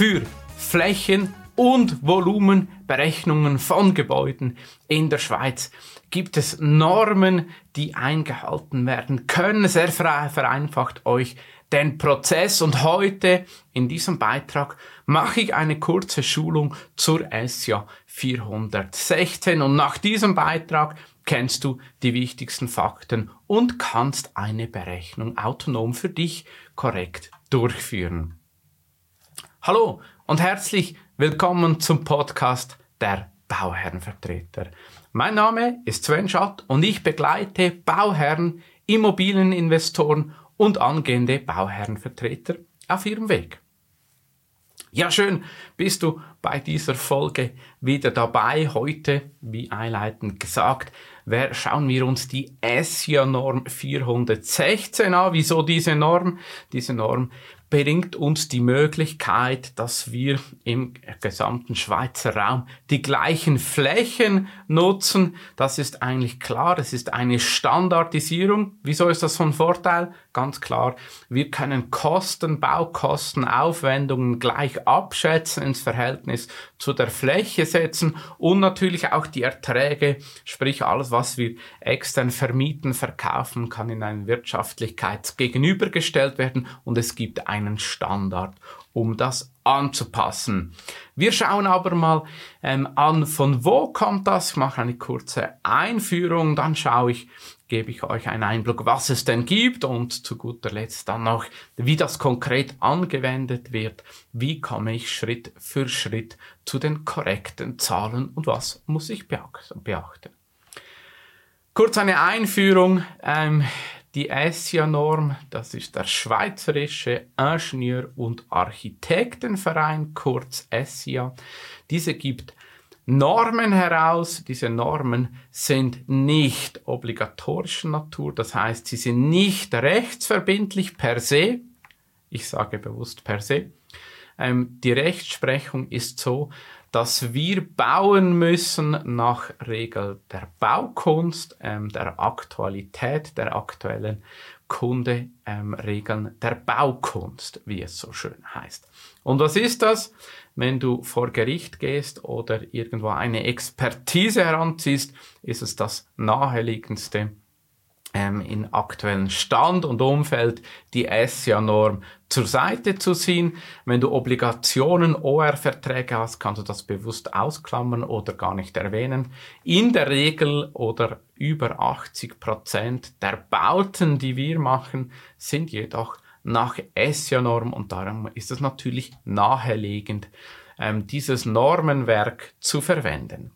für Flächen und Volumenberechnungen von Gebäuden in der Schweiz gibt es Normen, die eingehalten werden können. Sehr vereinfacht euch den Prozess und heute in diesem Beitrag mache ich eine kurze Schulung zur SIA 416 und nach diesem Beitrag kennst du die wichtigsten Fakten und kannst eine Berechnung autonom für dich korrekt durchführen. Hallo und herzlich willkommen zum Podcast der Bauherrenvertreter. Mein Name ist Sven Schatt und ich begleite Bauherren, Immobilieninvestoren und angehende Bauherrenvertreter auf ihrem Weg. Ja, schön, bist du bei dieser Folge wieder dabei. Heute, wie einleitend gesagt, schauen wir uns die SIA-Norm 416 an. Wieso diese Norm? Diese Norm bringt uns die Möglichkeit, dass wir im gesamten Schweizer Raum die gleichen Flächen nutzen. Das ist eigentlich klar. Es ist eine Standardisierung. Wieso ist das von Vorteil? Ganz klar. Wir können Kosten, Baukosten, Aufwendungen gleich abschätzen, ins Verhältnis zu der Fläche setzen und natürlich auch die Erträge, sprich alles, was wir extern vermieten, verkaufen, kann in eine Wirtschaftlichkeit gegenübergestellt werden und es gibt ein einen Standard, um das anzupassen. Wir schauen aber mal ähm, an, von wo kommt das. Ich mache eine kurze Einführung, dann schaue ich, gebe ich euch einen Einblick, was es denn gibt und zu guter Letzt dann noch, wie das konkret angewendet wird. Wie komme ich Schritt für Schritt zu den korrekten Zahlen und was muss ich beachten. Kurz eine Einführung. Ähm, die ESIA-Norm, das ist der Schweizerische Ingenieur- und Architektenverein, kurz ESIA. Diese gibt Normen heraus. Diese Normen sind nicht obligatorischer Natur, das heißt, sie sind nicht rechtsverbindlich per se. Ich sage bewusst per se. Ähm, die Rechtsprechung ist so, dass wir bauen müssen nach Regel der Baukunst, ähm, der Aktualität, der aktuellen Kunde, ähm, Regeln der Baukunst, wie es so schön heißt. Und was ist das? Wenn du vor Gericht gehst oder irgendwo eine Expertise heranziehst, ist es das naheliegendste, ähm, in aktuellen Stand und Umfeld die SIA-Norm zur Seite zu ziehen. Wenn du Obligationen, OR-Verträge hast, kannst du das bewusst ausklammern oder gar nicht erwähnen. In der Regel oder über 80 Prozent der Bauten, die wir machen, sind jedoch nach SIA-Norm und darum ist es natürlich naheliegend, ähm, dieses Normenwerk zu verwenden.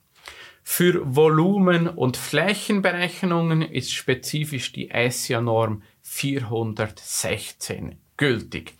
Für Volumen- und Flächenberechnungen ist spezifisch die ESIA-Norm 416 gültig.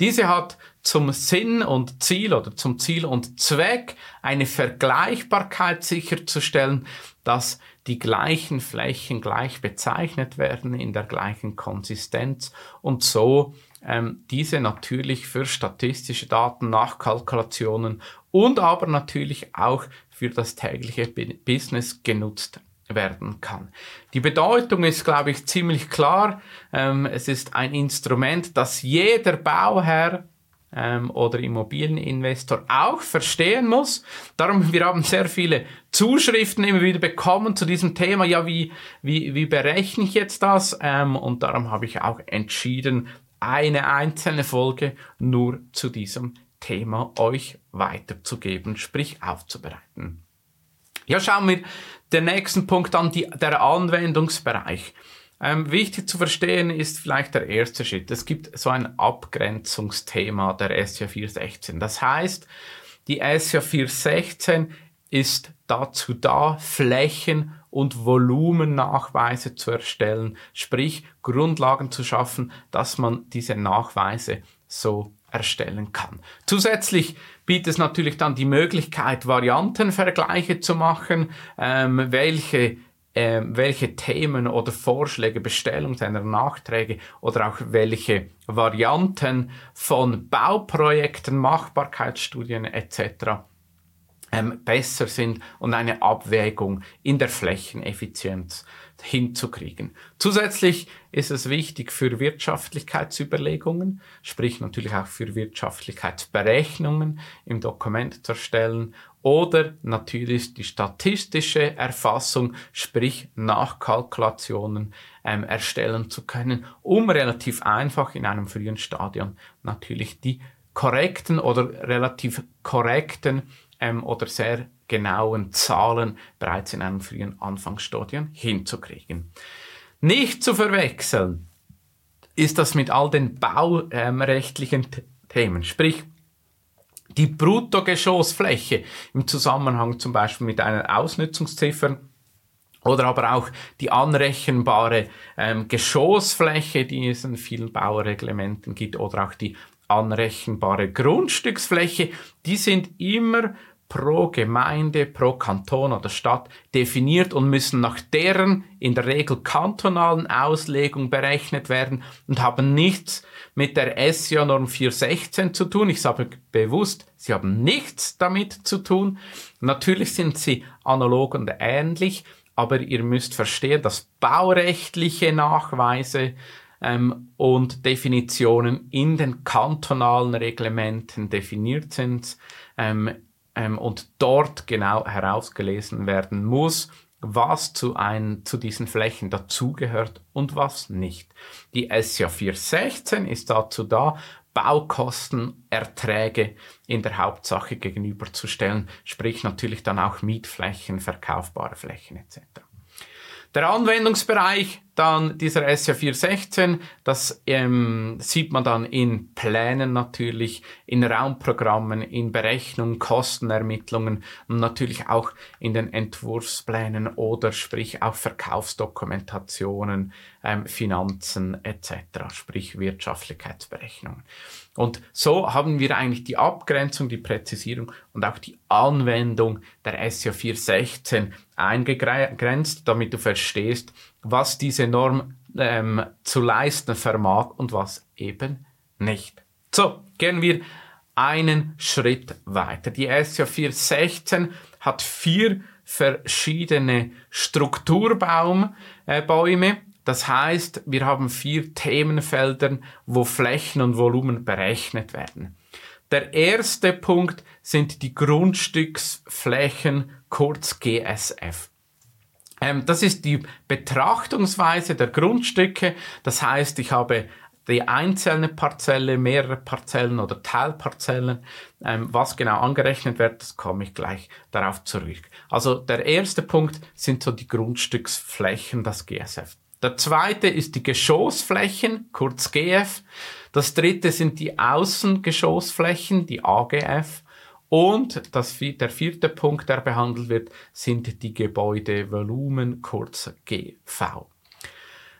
Diese hat zum Sinn und Ziel oder zum Ziel und Zweck eine Vergleichbarkeit sicherzustellen, dass die gleichen Flächen gleich bezeichnet werden in der gleichen Konsistenz und so ähm, diese natürlich für statistische Daten, Nachkalkulationen und aber natürlich auch für das tägliche Business genutzt werden kann. Die Bedeutung ist, glaube ich, ziemlich klar. Ähm, es ist ein Instrument, das jeder Bauherr ähm, oder Immobilieninvestor auch verstehen muss. Darum, wir haben sehr viele Zuschriften immer wieder bekommen zu diesem Thema. Ja, wie, wie, wie berechne ich jetzt das? Ähm, und darum habe ich auch entschieden, eine einzelne Folge nur zu diesem Thema euch weiterzugeben, sprich aufzubereiten. Ja, schauen wir den nächsten Punkt an, die, der Anwendungsbereich. Ähm, wichtig zu verstehen ist vielleicht der erste Schritt. Es gibt so ein Abgrenzungsthema der SCA 416. Das heißt, die SCA 416 ist dazu da, Flächen und Volumennachweise zu erstellen, sprich Grundlagen zu schaffen, dass man diese Nachweise so erstellen kann. Zusätzlich bietet es natürlich dann die Möglichkeit, Variantenvergleiche zu machen, ähm, welche äh, welche Themen oder Vorschläge, Bestellung seiner Nachträge oder auch welche Varianten von Bauprojekten, Machbarkeitsstudien etc ähm, besser sind und eine Abwägung in der Flächeneffizienz hinzukriegen. Zusätzlich ist es wichtig für Wirtschaftlichkeitsüberlegungen, sprich natürlich auch für Wirtschaftlichkeitsberechnungen im Dokument zu erstellen oder natürlich die statistische Erfassung, sprich Nachkalkulationen ähm, erstellen zu können, um relativ einfach in einem frühen Stadion natürlich die korrekten oder relativ korrekten ähm, oder sehr genauen Zahlen bereits in einem frühen Anfangsstadium hinzukriegen. Nicht zu verwechseln ist das mit all den baurechtlichen Themen, sprich die Bruttogeschossfläche im Zusammenhang zum Beispiel mit einer Ausnutzungsziffer oder aber auch die anrechenbare ähm, Geschossfläche, die es in vielen Baureglementen gibt, oder auch die anrechenbare Grundstücksfläche, die sind immer pro Gemeinde, pro Kanton oder Stadt definiert und müssen nach deren in der Regel kantonalen Auslegung berechnet werden und haben nichts mit der SIA-Norm 416 zu tun. Ich sage bewusst, sie haben nichts damit zu tun. Natürlich sind sie analog und ähnlich, aber ihr müsst verstehen, dass baurechtliche Nachweise ähm, und Definitionen in den kantonalen Reglementen definiert sind ähm, ähm, und dort genau herausgelesen werden muss, was zu, ein, zu diesen Flächen dazugehört und was nicht. Die SIA 416 ist dazu da, Baukostenerträge in der Hauptsache gegenüberzustellen, sprich natürlich dann auch Mietflächen, verkaufbare Flächen etc. Der Anwendungsbereich dann dieser SR 416, das ähm, sieht man dann in Plänen natürlich, in Raumprogrammen, in Berechnungen, Kostenermittlungen und natürlich auch in den Entwurfsplänen oder sprich auch Verkaufsdokumentationen, ähm, Finanzen etc., sprich Wirtschaftlichkeitsberechnungen. Und so haben wir eigentlich die Abgrenzung, die Präzisierung und auch die Anwendung der SO 416 eingegrenzt, damit du verstehst, was diese Norm ähm, zu leisten vermag und was eben nicht. So, gehen wir einen Schritt weiter. Die SO 416 hat vier verschiedene Strukturbaumbäume. Äh, das heißt, wir haben vier Themenfelder, wo Flächen und Volumen berechnet werden. Der erste Punkt sind die Grundstücksflächen, kurz GSF. Ähm, das ist die Betrachtungsweise der Grundstücke. Das heißt, ich habe die einzelne Parzelle, mehrere Parzellen oder Teilparzellen. Ähm, was genau angerechnet wird, das komme ich gleich darauf zurück. Also der erste Punkt sind so die Grundstücksflächen, das GSF. Der zweite ist die Geschossflächen, kurz GF. Das dritte sind die Außengeschossflächen, die AGF. Und das, der vierte Punkt, der behandelt wird, sind die Gebäudevolumen, kurz GV.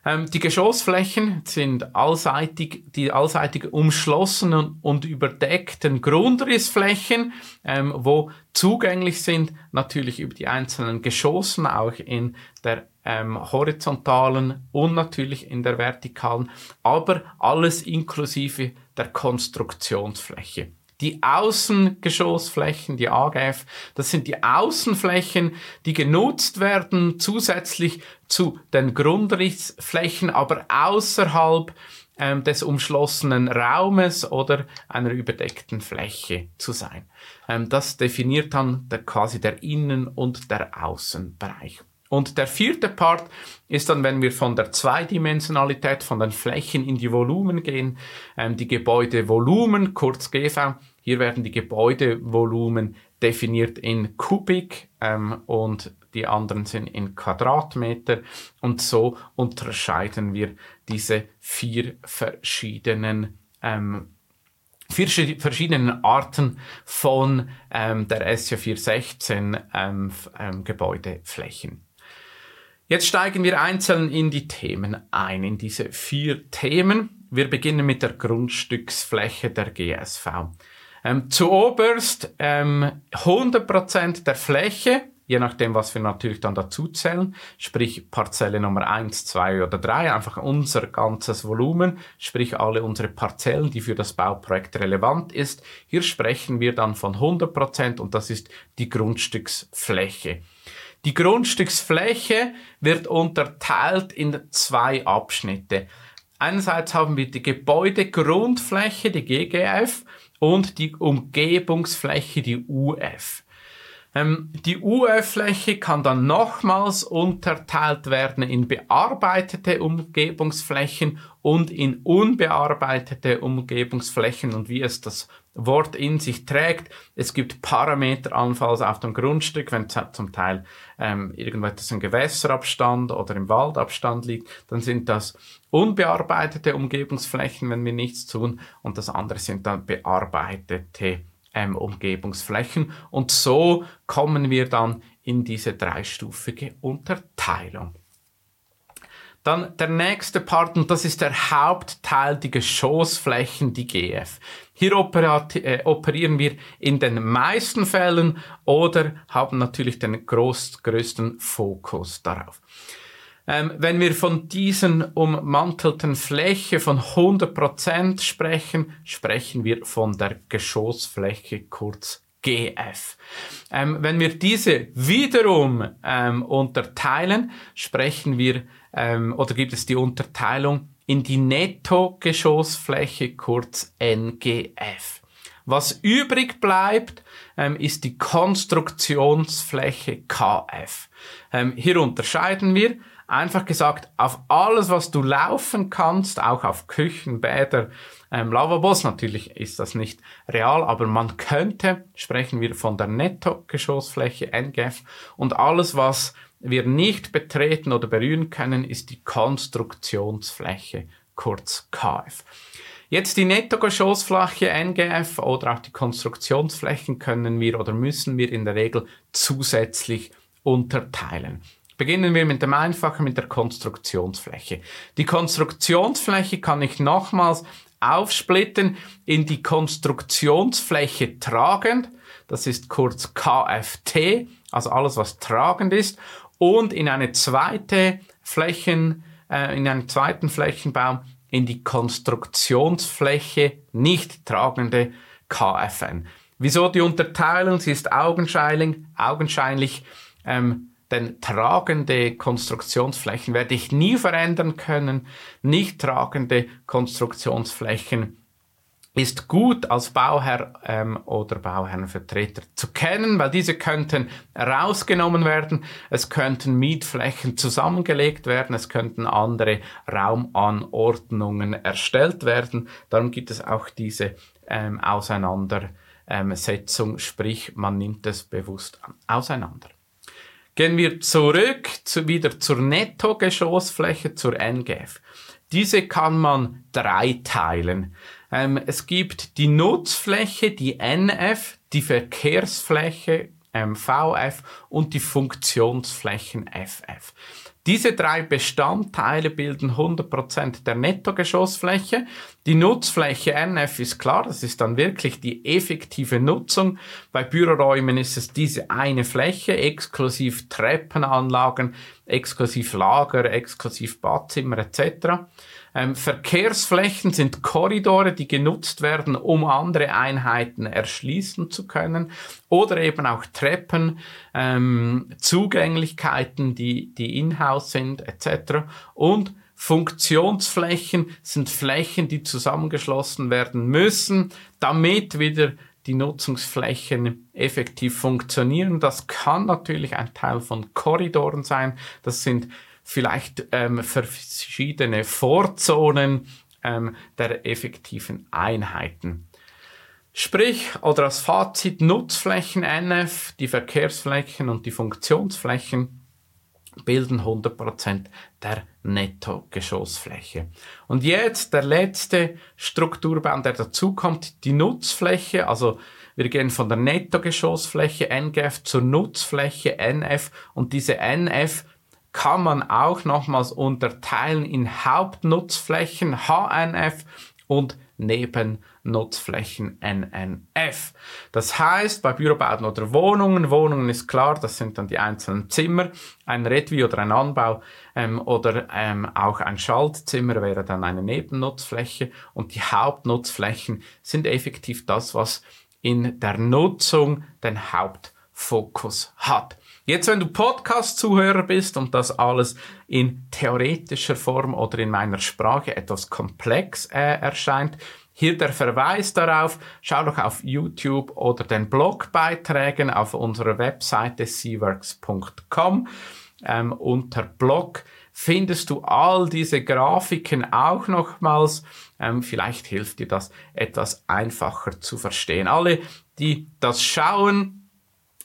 Ähm, die Geschossflächen sind allseitig, die allseitig umschlossenen und überdeckten Grundrissflächen, ähm, wo zugänglich sind, natürlich über die einzelnen Geschossen, auch in der ähm, horizontalen und natürlich in der vertikalen, aber alles inklusive der Konstruktionsfläche. Die Außengeschossflächen, die AGF, das sind die Außenflächen, die genutzt werden zusätzlich zu den Grundrissflächen, aber außerhalb ähm, des umschlossenen Raumes oder einer überdeckten Fläche zu sein. Ähm, das definiert dann der, quasi der Innen- und der Außenbereich. Und der vierte Part ist dann, wenn wir von der Zweidimensionalität, von den Flächen in die Volumen gehen, ähm, die Gebäudevolumen, kurz GV. Hier werden die Gebäudevolumen definiert in Kubik ähm, und die anderen sind in Quadratmeter. Und so unterscheiden wir diese vier verschiedenen ähm, vier verschiedenen Arten von ähm, der SJ 416 ähm, ähm, Gebäudeflächen. Jetzt steigen wir einzeln in die Themen ein, in diese vier Themen. Wir beginnen mit der Grundstücksfläche der GSV. Ähm, zuoberst ähm, 100% der Fläche je nachdem, was wir natürlich dann dazu zählen, sprich Parzelle Nummer 1, 2 oder 3, einfach unser ganzes Volumen, sprich alle unsere Parzellen, die für das Bauprojekt relevant ist. Hier sprechen wir dann von 100 Prozent und das ist die Grundstücksfläche. Die Grundstücksfläche wird unterteilt in zwei Abschnitte. Einerseits haben wir die Gebäudegrundfläche, die GGF, und die Umgebungsfläche, die UF. Ähm, die UF-Fläche kann dann nochmals unterteilt werden in bearbeitete Umgebungsflächen und in unbearbeitete Umgebungsflächen und wie es das Wort in sich trägt. Es gibt Parameter allenfalls auf dem Grundstück, wenn zum Teil ähm, irgendetwas im Gewässerabstand oder im Waldabstand liegt, dann sind das unbearbeitete Umgebungsflächen, wenn wir nichts tun und das andere sind dann bearbeitete ähm, Umgebungsflächen. Und so kommen wir dann in diese dreistufige Unterteilung. Dann der nächste Part, und das ist der Hauptteil, die Geschossflächen, die GF. Hier äh, operieren wir in den meisten Fällen oder haben natürlich den groß, größten Fokus darauf. Ähm, wenn wir von diesen ummantelten Fläche von 100% sprechen, sprechen wir von der Geschossfläche kurz GF. Ähm, wenn wir diese wiederum ähm, unterteilen, sprechen wir ähm, oder gibt es die Unterteilung in die Nettogeschossfläche kurz NGF. Was übrig bleibt, ähm, ist die Konstruktionsfläche KF. Ähm, hier unterscheiden wir Einfach gesagt, auf alles, was du laufen kannst, auch auf Küchen, Bäder, ähm, Lavabos, natürlich ist das nicht real, aber man könnte, sprechen wir von der Netto-Geschossfläche NGF und alles, was wir nicht betreten oder berühren können, ist die Konstruktionsfläche, kurz KF. Jetzt die Nettogeschossfläche NGF oder auch die Konstruktionsflächen können wir oder müssen wir in der Regel zusätzlich unterteilen. Beginnen wir mit dem Einfachen, mit der Konstruktionsfläche. Die Konstruktionsfläche kann ich nochmals aufsplitten in die Konstruktionsfläche tragend, das ist kurz KFT, also alles was tragend ist, und in eine zweite Flächen, äh, in einen zweiten Flächenbaum in die Konstruktionsfläche nicht tragende KFN. Wieso die Unterteilung? Sie ist augenscheinlich, augenscheinlich ähm, denn tragende Konstruktionsflächen werde ich nie verändern können. Nicht tragende Konstruktionsflächen ist gut als Bauherr ähm, oder Bauherrenvertreter zu kennen, weil diese könnten rausgenommen werden, es könnten Mietflächen zusammengelegt werden, es könnten andere Raumanordnungen erstellt werden. Darum gibt es auch diese ähm, Auseinandersetzung, sprich man nimmt es bewusst auseinander. Gehen wir zurück zu, wieder zur Nettogeschossfläche, zur NGF. Diese kann man dreiteilen. Ähm, es gibt die Nutzfläche, die NF, die Verkehrsfläche, ähm, VF und die Funktionsflächen FF. Diese drei Bestandteile bilden 100% der Nettogeschossfläche. Die Nutzfläche NF ist klar, das ist dann wirklich die effektive Nutzung. Bei Büroräumen ist es diese eine Fläche, exklusiv Treppenanlagen, exklusiv Lager, exklusiv Badzimmer etc. Ähm, Verkehrsflächen sind Korridore, die genutzt werden, um andere Einheiten erschließen zu können. Oder eben auch Treppen, ähm, Zugänglichkeiten, die, die in-house sind, etc. Und Funktionsflächen sind Flächen, die zusammengeschlossen werden müssen, damit wieder die Nutzungsflächen effektiv funktionieren. Das kann natürlich ein Teil von Korridoren sein. Das sind vielleicht ähm, verschiedene Vorzonen ähm, der effektiven Einheiten. Sprich, oder als Fazit, Nutzflächen NF, die Verkehrsflächen und die Funktionsflächen bilden 100% der Nettogeschossfläche. Und jetzt der letzte Strukturbaum, der dazukommt, die Nutzfläche, also wir gehen von der Nettogeschossfläche NGF zur Nutzfläche NF und diese NF kann man auch nochmals unterteilen in Hauptnutzflächen HNF und Nebennutzflächen NNF. Das heißt, bei Bürobauten oder Wohnungen, Wohnungen ist klar, das sind dann die einzelnen Zimmer, ein Redwi oder ein Anbau ähm, oder ähm, auch ein Schaltzimmer wäre dann eine Nebennutzfläche und die Hauptnutzflächen sind effektiv das, was in der Nutzung den Hauptfokus hat. Jetzt, wenn du Podcast-Zuhörer bist und das alles in theoretischer Form oder in meiner Sprache etwas komplex äh, erscheint, hier der Verweis darauf, schau doch auf YouTube oder den Blogbeiträgen auf unserer Webseite seaworks.com ähm, unter Blog findest du all diese Grafiken auch nochmals. Ähm, vielleicht hilft dir das etwas einfacher zu verstehen. Alle, die das schauen,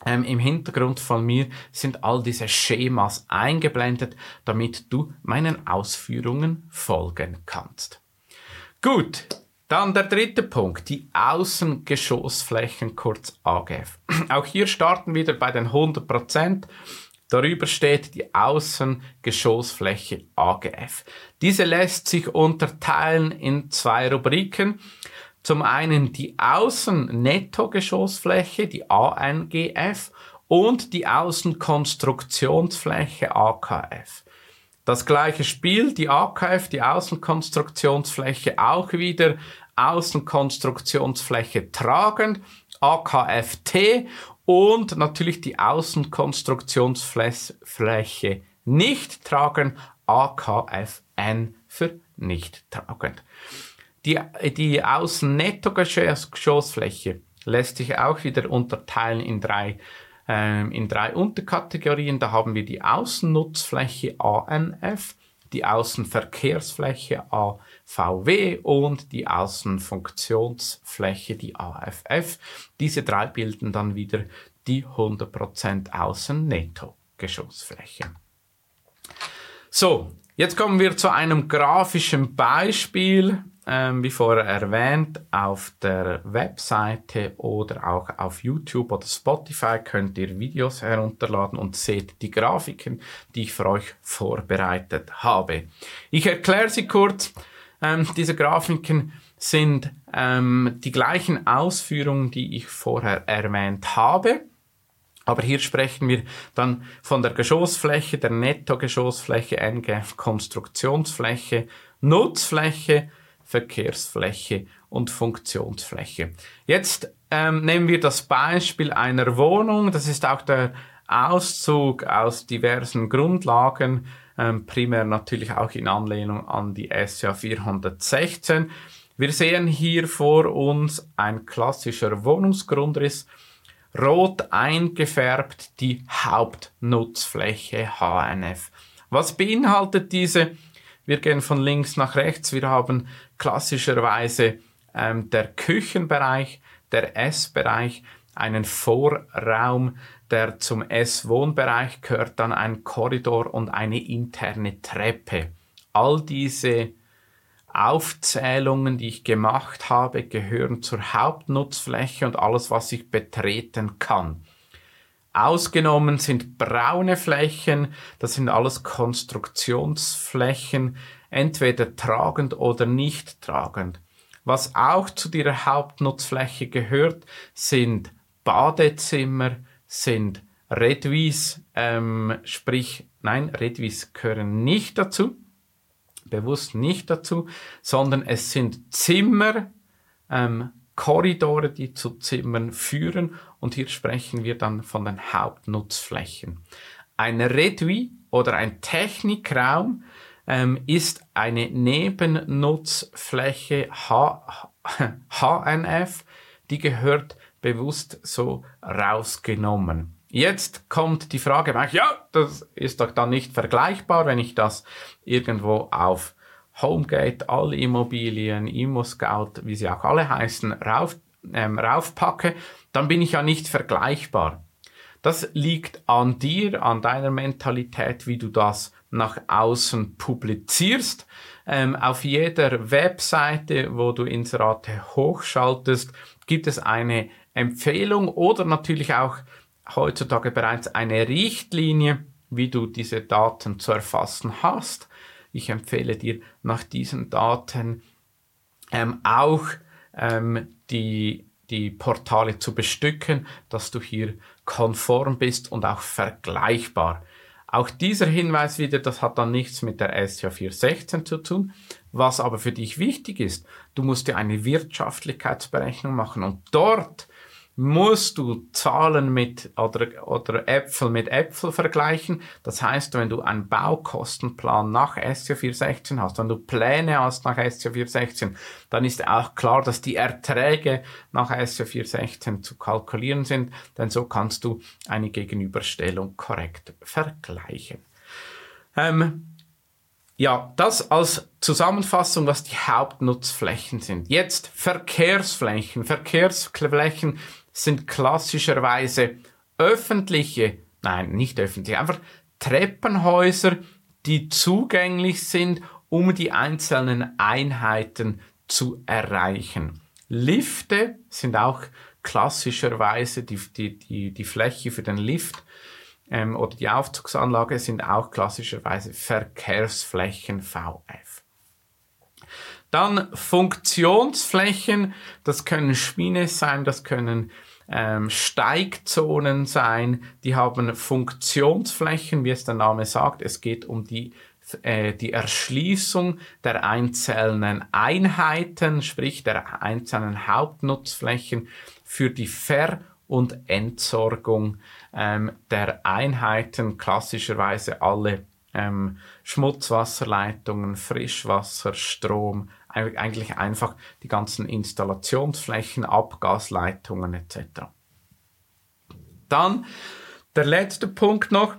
ähm, Im Hintergrund von mir sind all diese Schemas eingeblendet, damit du meinen Ausführungen folgen kannst. Gut, dann der dritte Punkt, die Außengeschossflächen, kurz AGF. Auch hier starten wir wieder bei den 100%. Darüber steht die Außengeschossfläche AGF. Diese lässt sich unterteilen in zwei Rubriken. Zum einen die Außennettogeschossfläche, die ANGF, und die Außenkonstruktionsfläche AKF. Das gleiche Spiel, die AKF, die Außenkonstruktionsfläche auch wieder Außenkonstruktionsfläche tragend, AKFT und natürlich die Außenkonstruktionsfläche nicht tragend, AKFN für nicht tragend. Die, die Außen-Netto-Geschossfläche lässt sich auch wieder unterteilen in drei, ähm, in drei Unterkategorien. Da haben wir die Außennutzfläche ANF, die Außenverkehrsfläche AVW und die Außenfunktionsfläche, die AFF. Diese drei bilden dann wieder die 100% Außen-Netto-Geschossfläche. So, jetzt kommen wir zu einem grafischen Beispiel ähm, wie vorher erwähnt, auf der Webseite oder auch auf YouTube oder Spotify könnt ihr Videos herunterladen und seht die Grafiken, die ich für euch vorbereitet habe. Ich erkläre sie kurz. Ähm, diese Grafiken sind ähm, die gleichen Ausführungen, die ich vorher erwähnt habe. Aber hier sprechen wir dann von der Geschossfläche, der Netto-Geschossfläche, NGF, Konstruktionsfläche, Nutzfläche, Verkehrsfläche und Funktionsfläche. Jetzt ähm, nehmen wir das Beispiel einer Wohnung. Das ist auch der Auszug aus diversen Grundlagen, ähm, primär natürlich auch in Anlehnung an die SJ 416. Wir sehen hier vor uns ein klassischer Wohnungsgrundriss, rot eingefärbt die Hauptnutzfläche HNF. Was beinhaltet diese wir gehen von links nach rechts. Wir haben klassischerweise ähm, der Küchenbereich, der Essbereich, einen Vorraum, der zum Esswohnbereich gehört, dann ein Korridor und eine interne Treppe. All diese Aufzählungen, die ich gemacht habe, gehören zur Hauptnutzfläche und alles, was ich betreten kann. Ausgenommen sind braune Flächen, das sind alles Konstruktionsflächen, entweder tragend oder nicht tragend. Was auch zu dieser Hauptnutzfläche gehört, sind Badezimmer, sind Redwies, ähm, sprich, nein, Redwies gehören nicht dazu, bewusst nicht dazu, sondern es sind Zimmer, ähm, Korridore, die zu Zimmern führen und hier sprechen wir dann von den Hauptnutzflächen. Ein Redui oder ein Technikraum ähm, ist eine Nebennutzfläche H HNF, die gehört bewusst so rausgenommen. Jetzt kommt die Frage, ja, das ist doch dann nicht vergleichbar, wenn ich das irgendwo auf Homegate, alle Immobilien, ImmoScout, wie sie auch alle heißen, rauf, ähm, raufpacke, dann bin ich ja nicht vergleichbar. Das liegt an dir, an deiner Mentalität, wie du das nach außen publizierst. Ähm, auf jeder Webseite, wo du Inserate hochschaltest, gibt es eine Empfehlung oder natürlich auch heutzutage bereits eine Richtlinie, wie du diese Daten zu erfassen hast. Ich empfehle dir, nach diesen Daten ähm, auch ähm, die, die Portale zu bestücken, dass du hier konform bist und auch vergleichbar. Auch dieser Hinweis wieder, das hat dann nichts mit der SJ 416 zu tun. Was aber für dich wichtig ist, du musst dir eine Wirtschaftlichkeitsberechnung machen und dort musst du Zahlen mit oder, oder Äpfel mit Äpfel vergleichen. Das heißt, wenn du einen Baukostenplan nach SC 416 hast, wenn du Pläne hast nach SC 416, dann ist auch klar, dass die Erträge nach SC 416 zu kalkulieren sind, denn so kannst du eine Gegenüberstellung korrekt vergleichen. Ähm, ja, das als Zusammenfassung, was die Hauptnutzflächen sind. Jetzt Verkehrsflächen. Verkehrsflächen sind klassischerweise öffentliche, nein, nicht öffentliche, einfach Treppenhäuser, die zugänglich sind, um die einzelnen Einheiten zu erreichen. Lifte sind auch klassischerweise die, die, die, die Fläche für den Lift ähm, oder die Aufzugsanlage sind auch klassischerweise Verkehrsflächen VF. Dann Funktionsflächen, das können Spines sein, das können ähm, Steigzonen sein, die haben Funktionsflächen, wie es der Name sagt. Es geht um die, äh, die Erschließung der einzelnen Einheiten, sprich der einzelnen Hauptnutzflächen für die Ver- und Entsorgung ähm, der Einheiten, klassischerweise alle ähm, Schmutzwasserleitungen, Frischwasser, Strom, eigentlich einfach die ganzen Installationsflächen, Abgasleitungen etc. Dann der letzte Punkt noch,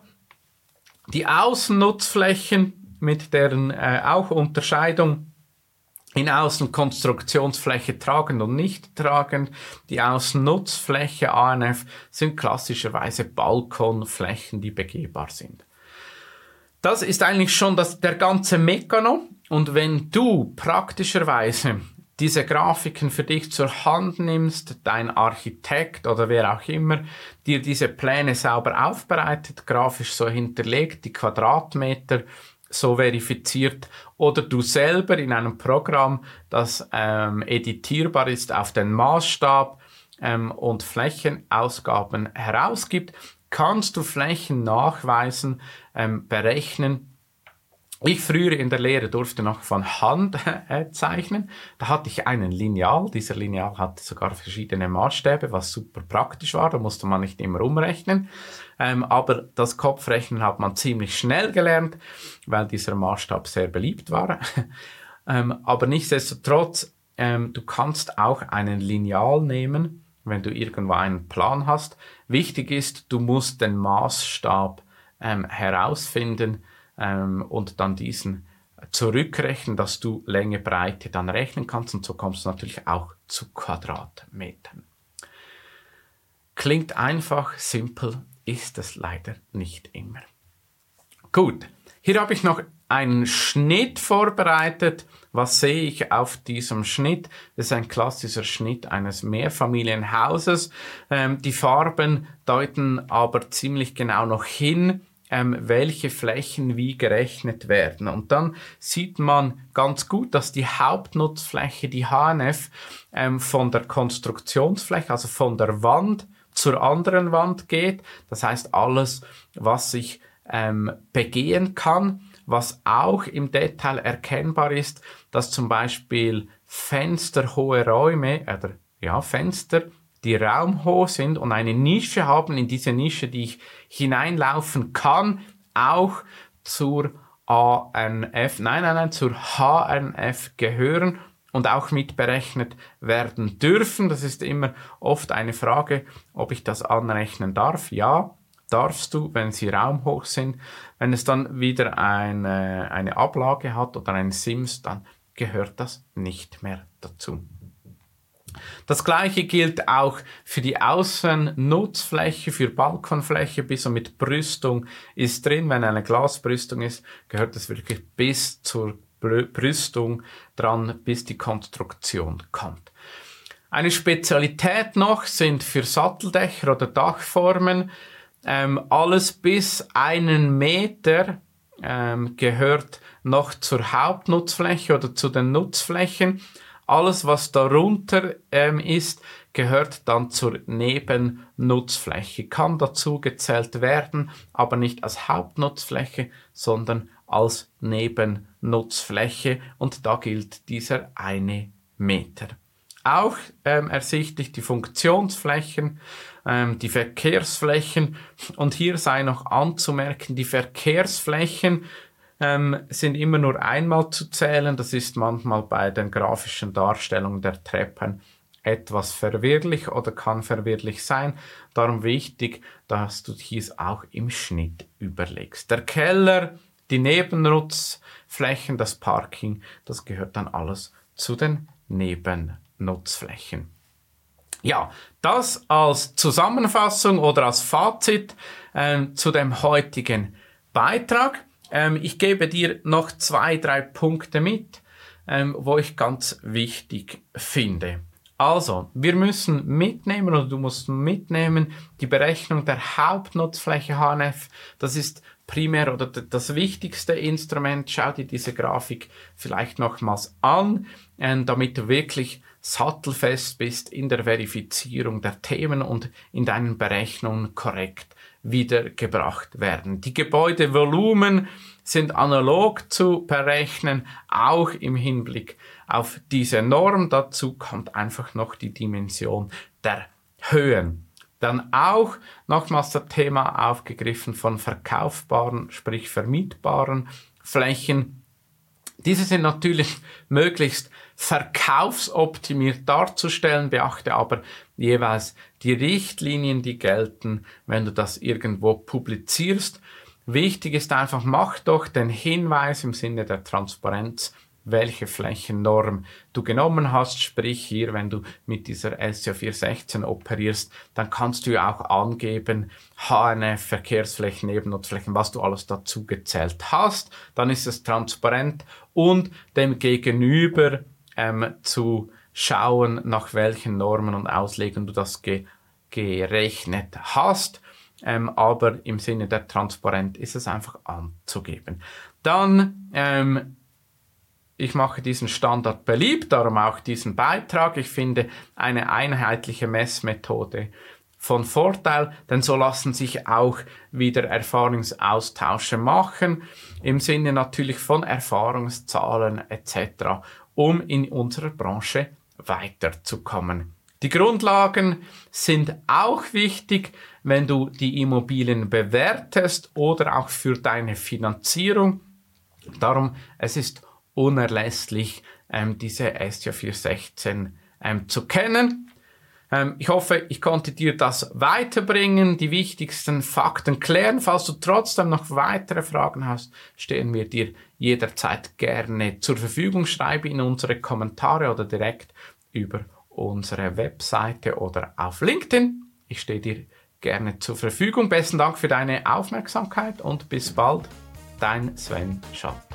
die Außennutzflächen mit deren äh, auch Unterscheidung in Außenkonstruktionsfläche tragend und nicht tragend. Die Außennutzfläche ANF sind klassischerweise Balkonflächen, die begehbar sind. Das ist eigentlich schon das, der ganze Mekano. Und wenn du praktischerweise diese Grafiken für dich zur Hand nimmst, dein Architekt oder wer auch immer dir diese Pläne sauber aufbereitet, grafisch so hinterlegt, die Quadratmeter so verifiziert oder du selber in einem Programm, das ähm, editierbar ist auf den Maßstab ähm, und Flächenausgaben herausgibt, kannst du Flächen nachweisen, ähm, berechnen. Ich früher in der Lehre durfte noch von Hand äh, zeichnen. Da hatte ich einen Lineal. Dieser Lineal hatte sogar verschiedene Maßstäbe, was super praktisch war. Da musste man nicht immer umrechnen. Ähm, aber das Kopfrechnen hat man ziemlich schnell gelernt, weil dieser Maßstab sehr beliebt war. ähm, aber nichtsdestotrotz, ähm, du kannst auch einen Lineal nehmen wenn du irgendwo einen Plan hast. Wichtig ist, du musst den Maßstab ähm, herausfinden ähm, und dann diesen zurückrechnen, dass du Länge, Breite dann rechnen kannst und so kommst du natürlich auch zu Quadratmetern. Klingt einfach, simpel, ist es leider nicht immer. Gut, hier habe ich noch einen Schnitt vorbereitet. Was sehe ich auf diesem Schnitt? Das ist ein klassischer Schnitt eines Mehrfamilienhauses. Ähm, die Farben deuten aber ziemlich genau noch hin, ähm, welche Flächen wie gerechnet werden. Und dann sieht man ganz gut, dass die Hauptnutzfläche, die HNF, ähm, von der Konstruktionsfläche, also von der Wand zur anderen Wand geht. Das heißt, alles, was sich ähm, begehen kann was auch im Detail erkennbar ist, dass zum Beispiel fensterhohe Räume oder ja, Fenster, die raumhoch sind und eine Nische haben, in diese Nische, die ich hineinlaufen kann, auch zur ANF, nein, nein, nein, zur HNF gehören und auch mitberechnet werden dürfen. Das ist immer oft eine Frage, ob ich das anrechnen darf. Ja, darfst du, wenn sie raumhoch sind. Wenn es dann wieder eine, eine Ablage hat oder ein Sims, dann gehört das nicht mehr dazu. Das gleiche gilt auch für die Außennutzfläche, für Balkonfläche bis und mit Brüstung ist drin. Wenn eine Glasbrüstung ist, gehört es wirklich bis zur Brüstung dran, bis die Konstruktion kommt. Eine Spezialität noch sind für Satteldächer oder Dachformen ähm, alles bis einen Meter ähm, gehört noch zur Hauptnutzfläche oder zu den Nutzflächen. Alles, was darunter ähm, ist, gehört dann zur Nebennutzfläche, kann dazu gezählt werden, aber nicht als Hauptnutzfläche, sondern als Nebennutzfläche. Und da gilt dieser eine Meter. Auch ähm, ersichtlich die Funktionsflächen, ähm, die Verkehrsflächen. Und hier sei noch anzumerken, die Verkehrsflächen ähm, sind immer nur einmal zu zählen. Das ist manchmal bei den grafischen Darstellungen der Treppen etwas verwirrlich oder kann verwirrlich sein. Darum wichtig, dass du dies auch im Schnitt überlegst. Der Keller, die Nebennutzflächen, das Parking, das gehört dann alles zu den Nebennutzflächen. Ja, das als Zusammenfassung oder als Fazit äh, zu dem heutigen Beitrag. Ähm, ich gebe dir noch zwei, drei Punkte mit, ähm, wo ich ganz wichtig finde. Also, wir müssen mitnehmen oder du musst mitnehmen die Berechnung der Hauptnutzfläche HNF. Das ist primär oder das wichtigste Instrument. Schau dir diese Grafik vielleicht nochmals an, äh, damit du wirklich sattelfest bist in der Verifizierung der Themen und in deinen Berechnungen korrekt wiedergebracht werden. Die Gebäudevolumen sind analog zu berechnen, auch im Hinblick auf diese Norm. Dazu kommt einfach noch die Dimension der Höhen. Dann auch nochmals das Thema aufgegriffen von verkaufbaren, sprich vermietbaren Flächen. Diese sind natürlich möglichst verkaufsoptimiert darzustellen, beachte aber jeweils die Richtlinien, die gelten, wenn du das irgendwo publizierst. Wichtig ist einfach, mach doch den Hinweis im Sinne der Transparenz, welche Flächennorm du genommen hast. Sprich hier, wenn du mit dieser SCO 416 operierst, dann kannst du ja auch angeben, HNF, Verkehrsflächen, Nebennutzflächen, was du alles dazu gezählt hast. Dann ist es transparent und dem Gegenüber ähm, zu schauen, nach welchen Normen und Auslegungen du das ge gerechnet hast. Ähm, aber im Sinne der Transparenz ist es einfach anzugeben. Dann, ähm, ich mache diesen Standard beliebt, darum auch diesen Beitrag. Ich finde eine einheitliche Messmethode von Vorteil, denn so lassen sich auch wieder Erfahrungsaustausche machen, im Sinne natürlich von Erfahrungszahlen etc um in unserer Branche weiterzukommen. Die Grundlagen sind auch wichtig, wenn du die Immobilien bewertest oder auch für deine Finanzierung. Darum, es ist unerlässlich, ähm, diese STO 416 ähm, zu kennen. Ähm, ich hoffe, ich konnte dir das weiterbringen, die wichtigsten Fakten klären. Falls du trotzdem noch weitere Fragen hast, stehen wir dir jederzeit gerne zur Verfügung. Schreibe in unsere Kommentare oder direkt über unsere Webseite oder auf LinkedIn. Ich stehe dir gerne zur Verfügung. Besten Dank für deine Aufmerksamkeit und bis bald. Dein Sven Schott.